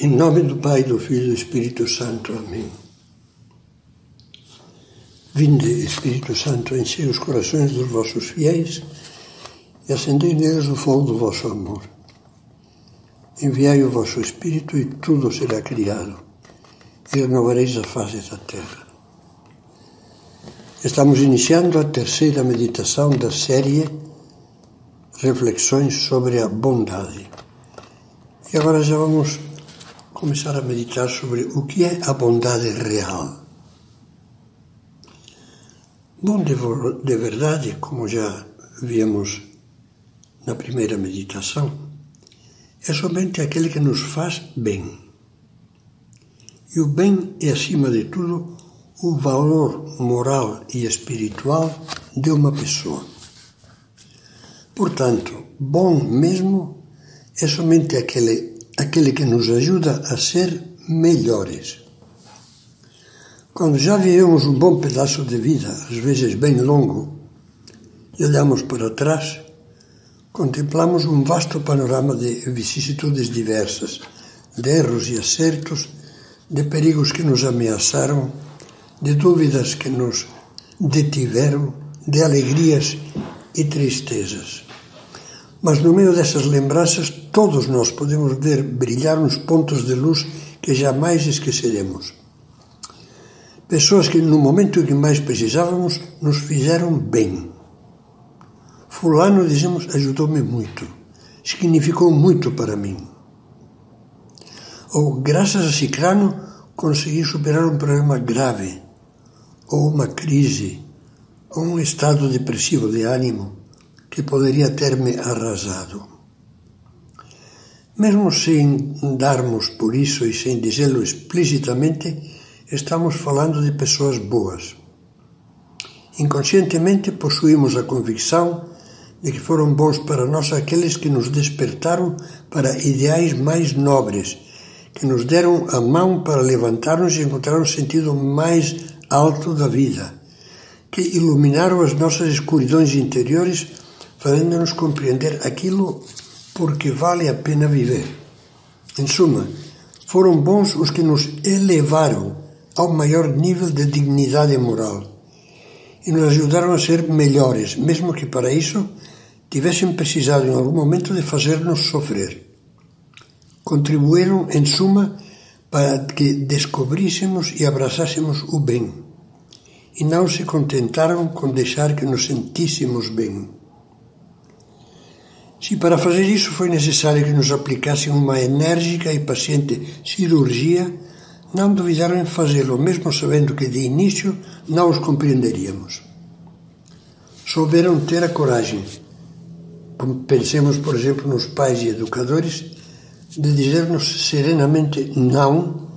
Em nome do Pai, do Filho e do Espírito Santo. Amém. Vinde, Espírito Santo, enchei os corações dos vossos fiéis e acendei neles o fogo do vosso amor. Enviai o vosso Espírito e tudo será criado, e renovareis a face da terra. Estamos iniciando a terceira meditação da série Reflexões sobre a Bondade. E agora já vamos começar a meditar sobre o que é a bondade real. Bom de, de verdade, como já vimos na primeira meditação, é somente aquele que nos faz bem. E o bem é, acima de tudo, o valor moral e espiritual de uma pessoa. Portanto, bom mesmo é somente aquele aquele que nos ajuda a ser melhores. Quando já vivemos um bom pedaço de vida, às vezes bem longo, e olhamos para trás, contemplamos um vasto panorama de vicissitudes diversas, de erros e acertos, de perigos que nos ameaçaram, de dúvidas que nos detiveram, de alegrias e tristezas. Mas no meio dessas lembranças, todos nós podemos ver brilhar uns pontos de luz que jamais esqueceremos. Pessoas que no momento em que mais precisávamos nos fizeram bem. Fulano, dizemos, ajudou-me muito, significou muito para mim. Ou, graças a Cicrano, consegui superar um problema grave, ou uma crise, ou um estado depressivo de ânimo que poderia ter-me arrasado. Mesmo sem darmos por isso e sem dizê-lo explicitamente, estamos falando de pessoas boas. Inconscientemente possuímos a convicção de que foram bons para nós aqueles que nos despertaram para ideais mais nobres, que nos deram a mão para levantar-nos e encontrar um sentido mais alto da vida, que iluminaram as nossas escuridões interiores fazendo-nos compreender aquilo porque vale a pena viver. Em suma, foram bons os que nos elevaram ao maior nível de dignidade moral e nos ajudaram a ser melhores, mesmo que para isso tivessem precisado em algum momento de fazer-nos sofrer. Contribuíram, em suma, para que descobríssemos e abraçássemos o bem, e não se contentaram com deixar que nos sentíssemos bem. Se para fazer isso foi necessário que nos aplicassem uma enérgica e paciente cirurgia, não duvidaram em fazê-lo, mesmo sabendo que de início não os compreenderíamos. Souberam ter a coragem, pensemos, por exemplo, nos pais e educadores, de dizer-nos serenamente não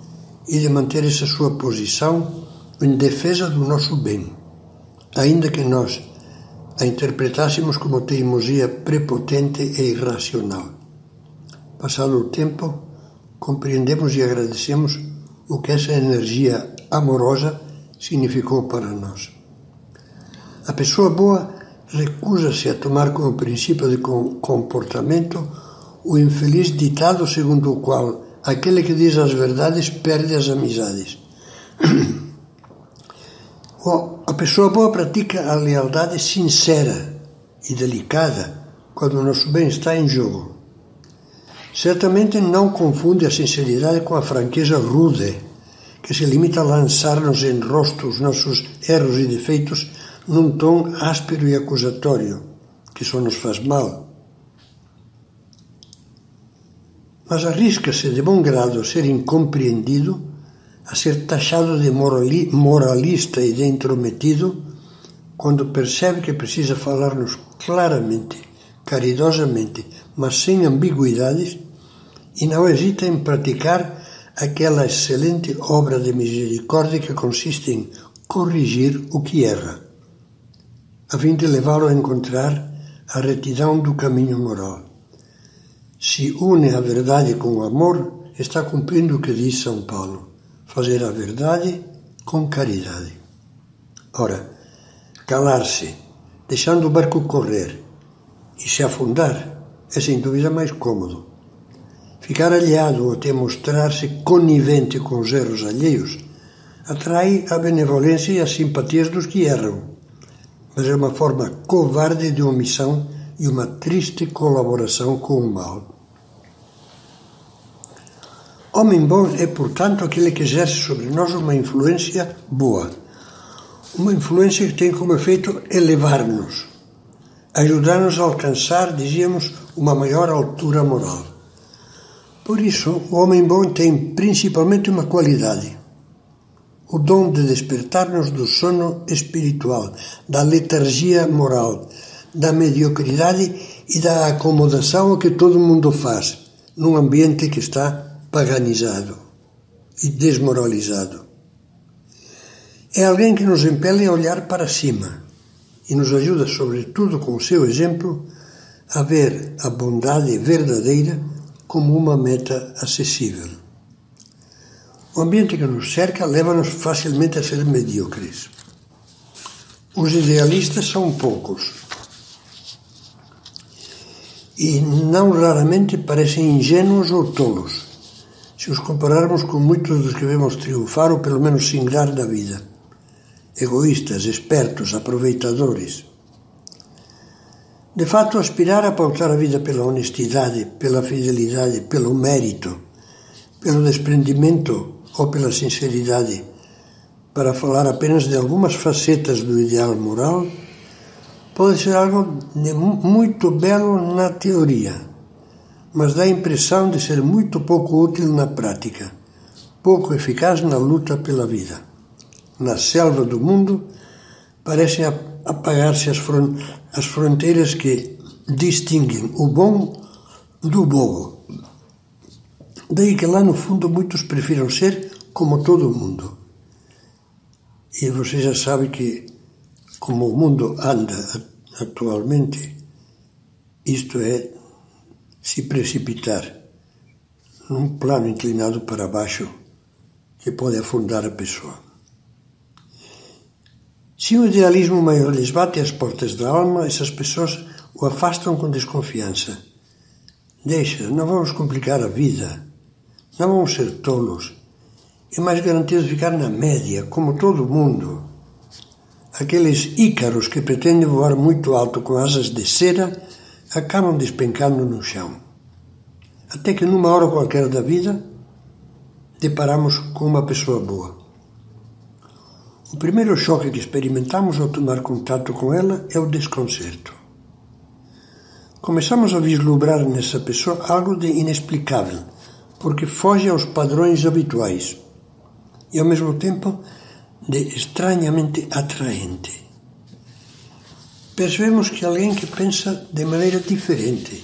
e de manter essa sua posição em defesa do nosso bem, ainda que nós a interpretássemos como teimosia prepotente e irracional. Passado o tempo, compreendemos e agradecemos o que essa energia amorosa significou para nós. A pessoa boa recusa-se a tomar como princípio de comportamento o infeliz ditado segundo o qual aquele que diz as verdades perde as amizades. A pessoa boa pratica a lealdade sincera e delicada quando o nosso bem está em jogo. Certamente não confunde a sinceridade com a franqueza rude, que se limita a lançar-nos em rosto os nossos erros e defeitos num tom áspero e acusatório, que só nos faz mal. Mas arrisca-se de bom grado a ser incompreendido a ser taxado de moralista e de intrometido quando percebe que precisa falar-nos claramente, caridosamente, mas sem ambiguidades, e não hesita em praticar aquela excelente obra de misericórdia que consiste em corrigir o que erra, a fim de levá-lo a encontrar a retidão do caminho moral. Se une a verdade com o amor, está cumprindo o que diz São Paulo fazer a verdade com caridade. Ora, calar-se, deixando o barco correr e se afundar é sem dúvida mais cômodo. Ficar aliado ou até mostrar-se conivente com os erros alheios atrai a benevolência e as simpatias dos que erram, mas é uma forma covarde de omissão e uma triste colaboração com o mal. Homem bom é, portanto, aquele que exerce sobre nós uma influência boa, uma influência que tem como efeito elevar-nos, ajudar-nos a alcançar, dizíamos, uma maior altura moral. Por isso, o homem bom tem principalmente uma qualidade: o dom de despertar-nos do sono espiritual, da letargia moral, da mediocridade e da acomodação que todo mundo faz, num ambiente que está paganizado e desmoralizado. É alguém que nos impele a olhar para cima e nos ajuda, sobretudo com o seu exemplo, a ver a bondade verdadeira como uma meta acessível. O ambiente que nos cerca leva-nos facilmente a ser medíocres. Os idealistas são poucos e não raramente parecem ingênuos ou tolos, se os compararmos com muitos dos que vemos triunfar ou pelo menos singrar da vida. Egoístas, espertos, aproveitadores. De fato, aspirar a pautar a vida pela honestidade, pela fidelidade, pelo mérito, pelo desprendimento ou pela sinceridade, para falar apenas de algumas facetas do ideal moral, pode ser algo muito belo na teoria, mas dá a impressão de ser muito pouco útil na prática, pouco eficaz na luta pela vida. Na selva do mundo, parecem apagar-se as, as fronteiras que distinguem o bom do bobo. Daí que lá no fundo muitos prefiram ser como todo mundo. E você já sabe que como o mundo anda atualmente, isto é se precipitar num plano inclinado para baixo que pode afundar a pessoa. Se o idealismo maior lhes bate às portas da alma, essas pessoas o afastam com desconfiança. Deixa, não vamos complicar a vida, não vamos ser tolos. É mais garantido ficar na média, como todo mundo. Aqueles ícaros que pretendem voar muito alto com asas de cera acabam despencando no chão. Até que numa hora qualquer da vida deparamos com uma pessoa boa. O primeiro choque que experimentamos ao tomar contato com ela é o desconcerto. Começamos a vislumbrar nessa pessoa algo de inexplicável, porque foge aos padrões habituais e ao mesmo tempo de estranhamente atraente. Percebemos que alguém que pensa de maneira diferente,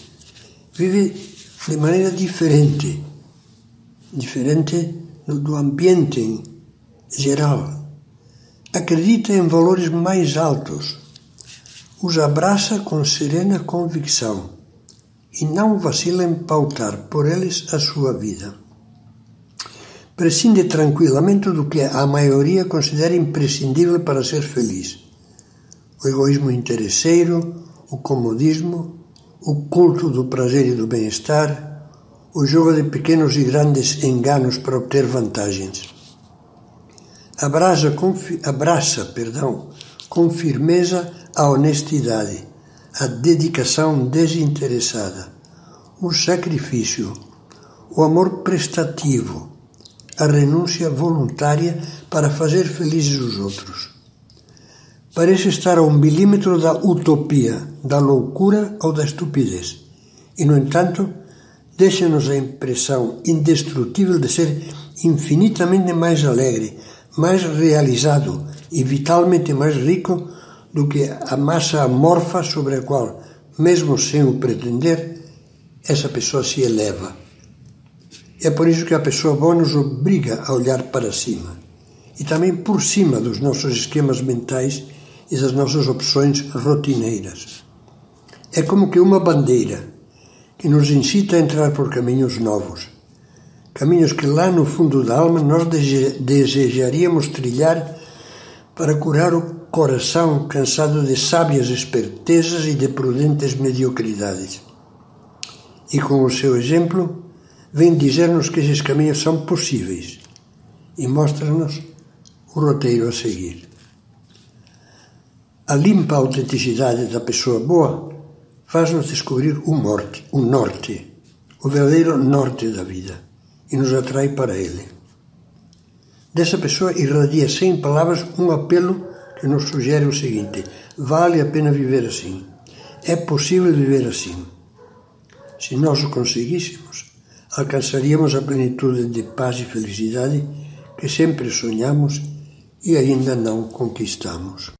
vive de maneira diferente, diferente do ambiente geral, acredita em valores mais altos, os abraça com serena convicção e não vacila em pautar por eles a sua vida prescinde tranquilamente do que a maioria considera imprescindível para ser feliz. O egoísmo interesseiro, o comodismo, o culto do prazer e do bem-estar, o jogo de pequenos e grandes enganos para obter vantagens. Abraça com, abraça, perdão, com firmeza a honestidade, a dedicação desinteressada, o sacrifício, o amor prestativo, a renúncia voluntária para fazer felizes os outros. Parece estar a um milímetro da utopia, da loucura ou da estupidez. E, no entanto, deixa-nos a impressão indestrutível de ser infinitamente mais alegre, mais realizado e vitalmente mais rico do que a massa amorfa sobre a qual, mesmo sem o pretender, essa pessoa se eleva. É por isso que a pessoa boa nos obriga a olhar para cima e também por cima dos nossos esquemas mentais e das nossas opções rotineiras. É como que uma bandeira que nos incita a entrar por caminhos novos, caminhos que lá no fundo da alma nós desejaríamos trilhar para curar o coração cansado de sábias espertezas e de prudentes mediocridades. E com o seu exemplo, vem dizer-nos que esses caminhos são possíveis e mostra-nos o roteiro a seguir. A limpa autenticidade da pessoa boa faz-nos descobrir o norte, o norte, o verdadeiro norte da vida e nos atrai para ele. Dessa pessoa irradia sem palavras um apelo que nos sugere o seguinte: vale a pena viver assim. É possível viver assim. Se nós o conseguíssemos, alcançaríamos a plenitude de paz e felicidade que sempre sonhamos e ainda não conquistamos.